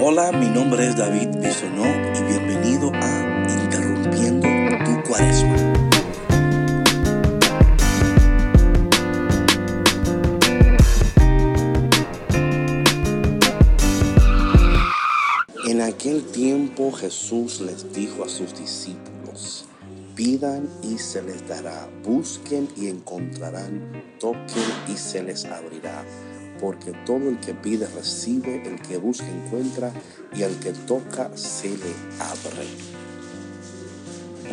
Hola, mi nombre es David Bisonó y bienvenido a Interrumpiendo tu Cuaresma. En aquel tiempo Jesús les dijo a sus discípulos, pidan y se les dará, busquen y encontrarán, toquen y se les abrirá porque todo el que pide recibe, el que busca encuentra y al que toca se le abre.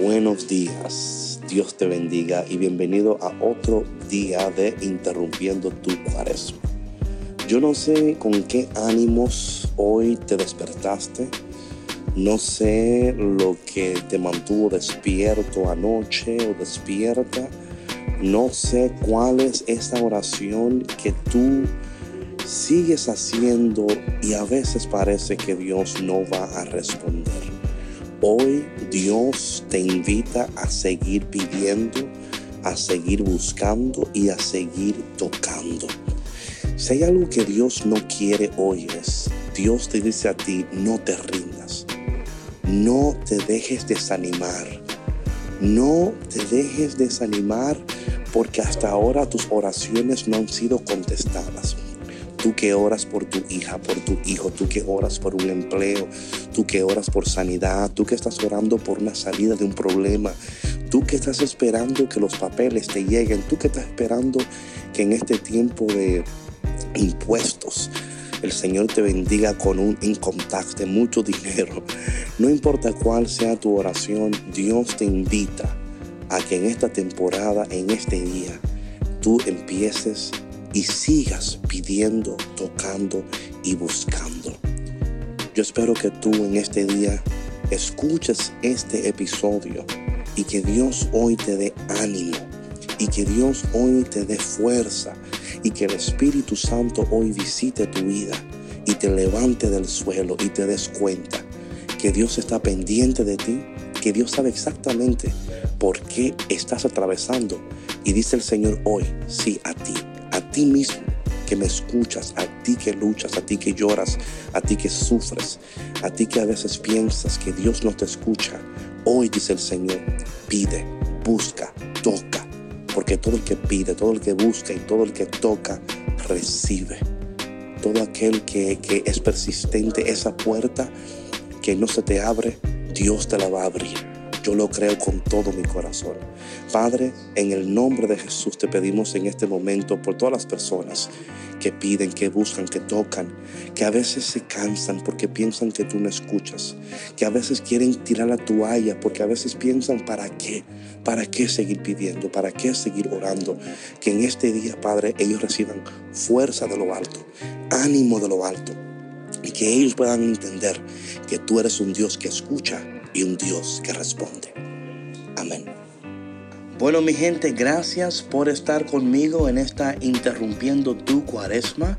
Buenos días, Dios te bendiga y bienvenido a otro día de Interrumpiendo tu Cuaresma. Yo no sé con qué ánimos hoy te despertaste, no sé lo que te mantuvo despierto anoche o despierta, no sé cuál es esa oración que tú sigues haciendo y a veces parece que Dios no va a responder. Hoy Dios te invita a seguir pidiendo, a seguir buscando y a seguir tocando. Si hay algo que Dios no quiere hoy es, Dios te dice a ti, no te rindas, no te dejes desanimar, no te dejes desanimar porque hasta ahora tus oraciones no han sido contestadas tú que oras por tu hija, por tu hijo, tú que oras por un empleo, tú que oras por sanidad, tú que estás orando por una salida de un problema, tú que estás esperando que los papeles te lleguen, tú que estás esperando que en este tiempo de impuestos el Señor te bendiga con un income de mucho dinero. No importa cuál sea tu oración, Dios te invita a que en esta temporada, en este día, tú empieces y sigas pidiendo, tocando y buscando. Yo espero que tú en este día escuches este episodio y que Dios hoy te dé ánimo y que Dios hoy te dé fuerza y que el Espíritu Santo hoy visite tu vida y te levante del suelo y te des cuenta que Dios está pendiente de ti, que Dios sabe exactamente por qué estás atravesando. Y dice el Señor hoy, sí, a ti, ti mismo que me escuchas, a ti que luchas, a ti que lloras, a ti que sufres, a ti que a veces piensas que Dios no te escucha. Hoy dice el Señor, pide, busca, toca, porque todo el que pide, todo el que busca y todo el que toca, recibe. Todo aquel que, que es persistente, esa puerta que no se te abre, Dios te la va a abrir. Yo lo creo con todo mi corazón. Padre, en el nombre de Jesús te pedimos en este momento por todas las personas que piden, que buscan, que tocan, que a veces se cansan porque piensan que tú no escuchas, que a veces quieren tirar la toalla porque a veces piensan, ¿para qué? ¿Para qué seguir pidiendo? ¿Para qué seguir orando? Que en este día, Padre, ellos reciban fuerza de lo alto, ánimo de lo alto y que ellos puedan entender que tú eres un Dios que escucha y un Dios que responde. Amén. Bueno, mi gente, gracias por estar conmigo en esta Interrumpiendo tu Cuaresma.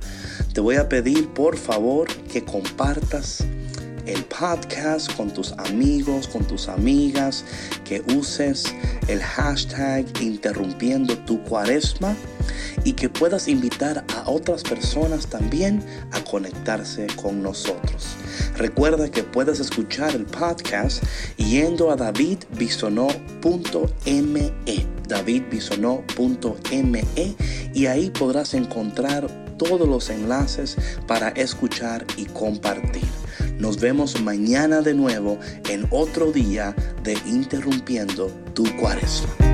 Te voy a pedir, por favor, que compartas el podcast con tus amigos, con tus amigas, que uses el hashtag interrumpiendo tu cuaresma y que puedas invitar a otras personas también a conectarse con nosotros. Recuerda que puedes escuchar el podcast yendo a davidbisonó.me, davidbisonó.me y ahí podrás encontrar todos los enlaces para escuchar y compartir. Nos vemos mañana de nuevo en otro día de Interrumpiendo tu Cuaresma.